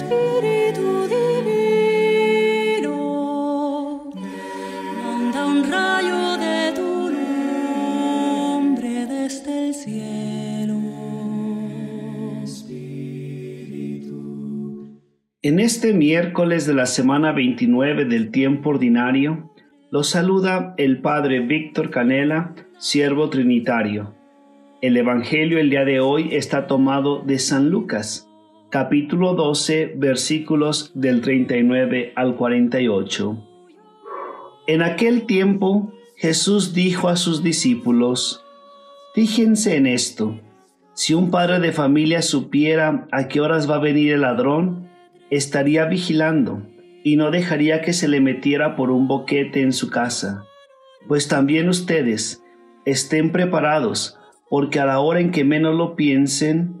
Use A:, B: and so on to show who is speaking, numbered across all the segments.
A: Espíritu divino, un rayo de tu desde el cielo.
B: En este miércoles de la semana 29 del tiempo ordinario, los saluda el Padre Víctor Canela, siervo trinitario. El Evangelio el día de hoy está tomado de San Lucas, capítulo 12, versículos del 39 al 48. En aquel tiempo Jesús dijo a sus discípulos, Fíjense en esto, si un padre de familia supiera a qué horas va a venir el ladrón, estaría vigilando y no dejaría que se le metiera por un boquete en su casa. Pues también ustedes estén preparados, porque a la hora en que menos lo piensen,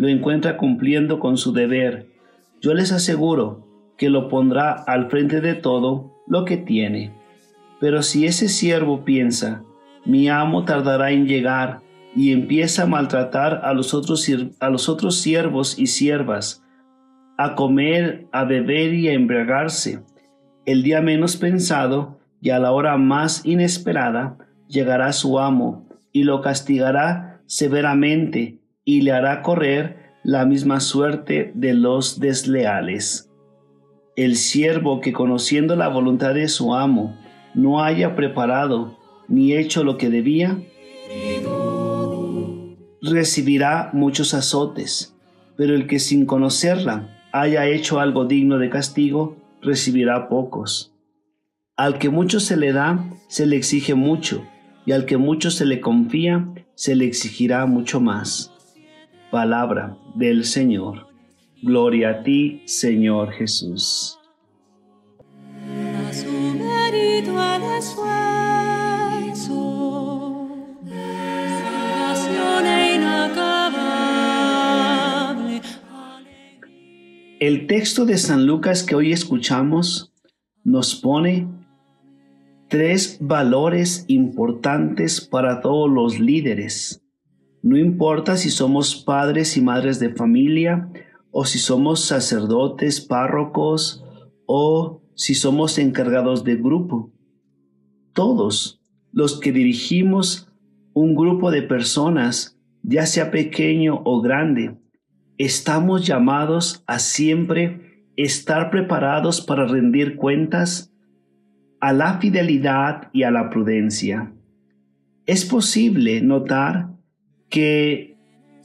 B: lo encuentra cumpliendo con su deber. Yo les aseguro que lo pondrá al frente de todo lo que tiene. Pero si ese siervo piensa, mi amo tardará en llegar, y empieza a maltratar a los otros, a los otros siervos y siervas, a comer, a beber y a embriagarse, el día menos pensado y a la hora más inesperada llegará su amo y lo castigará severamente y le hará correr la misma suerte de los desleales. El siervo que conociendo la voluntad de su amo no haya preparado ni hecho lo que debía, recibirá muchos azotes, pero el que sin conocerla haya hecho algo digno de castigo, recibirá pocos. Al que mucho se le da, se le exige mucho, y al que mucho se le confía, se le exigirá mucho más. Palabra del Señor. Gloria a ti, Señor Jesús. El texto de San Lucas que hoy escuchamos nos pone tres valores importantes para todos los líderes no importa si somos padres y madres de familia, o si somos sacerdotes, párrocos, o si somos encargados de grupo. Todos los que dirigimos un grupo de personas, ya sea pequeño o grande, estamos llamados a siempre estar preparados para rendir cuentas a la fidelidad y a la prudencia. Es posible notar que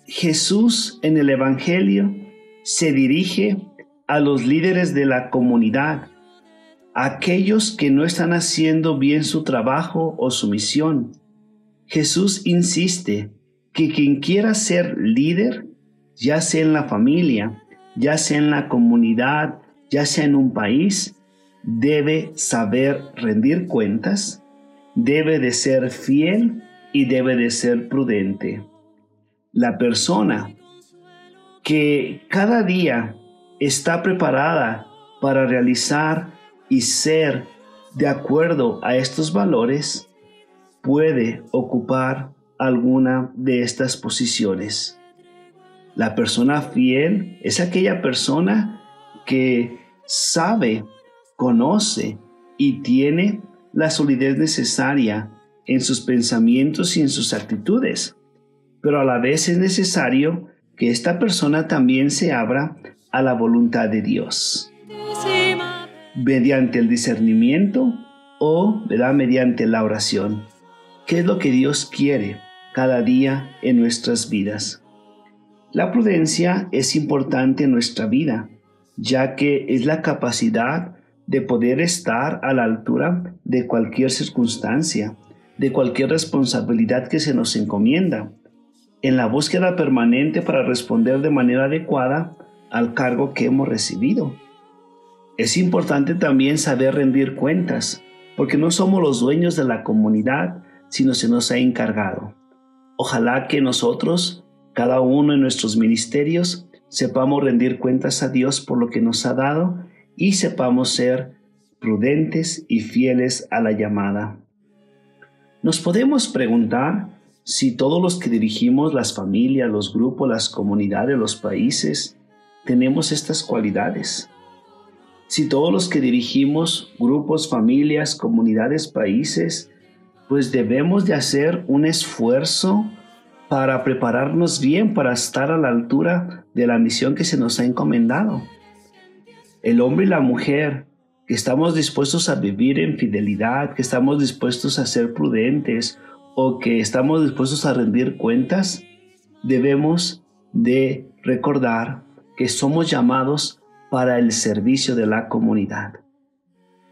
B: Jesús en el Evangelio se dirige a los líderes de la comunidad, aquellos que no están haciendo bien su trabajo o su misión. Jesús insiste que quien quiera ser líder, ya sea en la familia, ya sea en la comunidad, ya sea en un país, debe saber rendir cuentas, debe de ser fiel y debe de ser prudente la persona que cada día está preparada para realizar y ser de acuerdo a estos valores, puede ocupar alguna de estas posiciones. La persona fiel es aquella persona que sabe, conoce y tiene la solidez necesaria en sus pensamientos y en sus actitudes pero a la vez es necesario que esta persona también se abra a la voluntad de Dios mediante el discernimiento o mediante la oración. ¿Qué es lo que Dios quiere cada día en nuestras vidas? La prudencia es importante en nuestra vida, ya que es la capacidad de poder estar a la altura de cualquier circunstancia, de cualquier responsabilidad que se nos encomienda en la búsqueda permanente para responder de manera adecuada al cargo que hemos recibido. Es importante también saber rendir cuentas, porque no somos los dueños de la comunidad, sino se nos ha encargado. Ojalá que nosotros, cada uno en nuestros ministerios, sepamos rendir cuentas a Dios por lo que nos ha dado y sepamos ser prudentes y fieles a la llamada. Nos podemos preguntar si todos los que dirigimos las familias, los grupos, las comunidades, los países, tenemos estas cualidades. Si todos los que dirigimos grupos, familias, comunidades, países, pues debemos de hacer un esfuerzo para prepararnos bien, para estar a la altura de la misión que se nos ha encomendado. El hombre y la mujer que estamos dispuestos a vivir en fidelidad, que estamos dispuestos a ser prudentes o que estamos dispuestos a rendir cuentas, debemos de recordar que somos llamados para el servicio de la comunidad.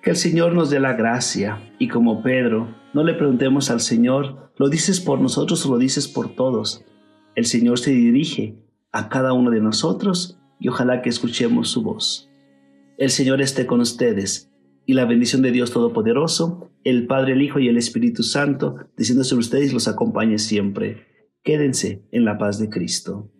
B: Que el Señor nos dé la gracia y como Pedro, no le preguntemos al Señor, ¿lo dices por nosotros o lo dices por todos? El Señor se dirige a cada uno de nosotros y ojalá que escuchemos su voz. El Señor esté con ustedes y la bendición de Dios Todopoderoso, el Padre, el Hijo y el Espíritu Santo, descienda sobre ustedes los acompañe siempre. Quédense en la paz de Cristo.